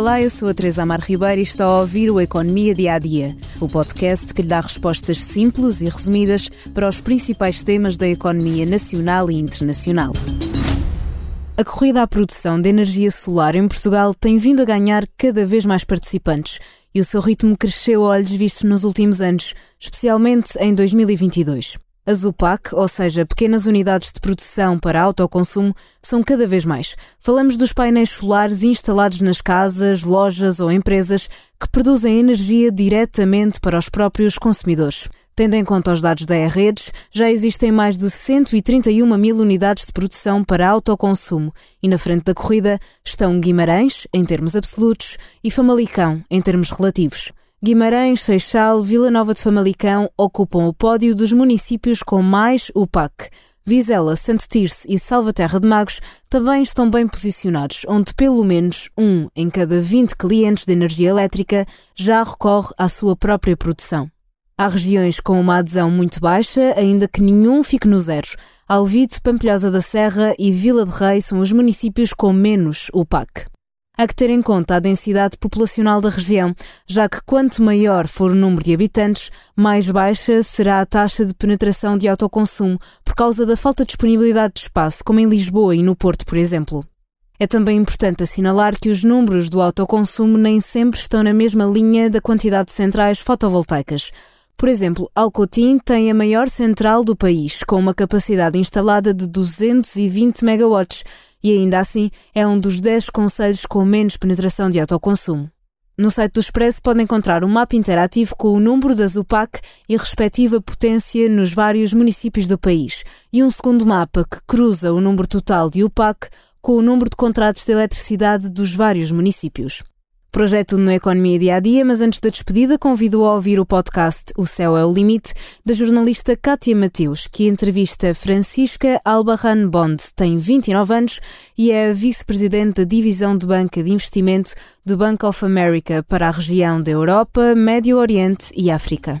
Olá, eu sou a Teresa Amar Ribeiro e está a ouvir o Economia Dia a Dia, o podcast que lhe dá respostas simples e resumidas para os principais temas da economia nacional e internacional. A corrida à produção de energia solar em Portugal tem vindo a ganhar cada vez mais participantes e o seu ritmo cresceu a olhos vistos nos últimos anos, especialmente em 2022. As UPAC, ou seja, pequenas unidades de produção para autoconsumo, são cada vez mais. Falamos dos painéis solares instalados nas casas, lojas ou empresas que produzem energia diretamente para os próprios consumidores. Tendo em conta os dados da E-Redes, já existem mais de 131 mil unidades de produção para autoconsumo e na frente da corrida estão Guimarães, em termos absolutos, e Famalicão, em termos relativos. Guimarães, Seixal, Vila Nova de Famalicão ocupam o pódio dos municípios com mais UPAC. Vizela, Santo Tirso e Salvaterra de Magos também estão bem posicionados, onde pelo menos um em cada 20 clientes de energia elétrica já recorre à sua própria produção. Há regiões com uma adesão muito baixa, ainda que nenhum fique no zero. Alvite, Pampilhosa da Serra e Vila de Rei são os municípios com menos UPAC. Há que ter em conta a densidade populacional da região, já que quanto maior for o número de habitantes, mais baixa será a taxa de penetração de autoconsumo por causa da falta de disponibilidade de espaço, como em Lisboa e no Porto, por exemplo. É também importante assinalar que os números do autoconsumo nem sempre estão na mesma linha da quantidade de centrais fotovoltaicas. Por exemplo, Alcotim tem a maior central do país, com uma capacidade instalada de 220 megawatts, e ainda assim é um dos 10 conselhos com menos penetração de autoconsumo. No site do Expresso pode encontrar um mapa interativo com o número das UPAC e respectiva potência nos vários municípios do país, e um segundo mapa que cruza o número total de UPAC com o número de contratos de eletricidade dos vários municípios. Projeto no Economia Dia a Dia, mas antes da despedida, convido a ouvir o podcast O Céu é o Limite, da jornalista Kátia Mateus, que entrevista Francisca Albarran Bond, tem 29 anos e é vice-presidente da Divisão de Banca de Investimento do Bank of America para a região da Europa, Médio Oriente e África.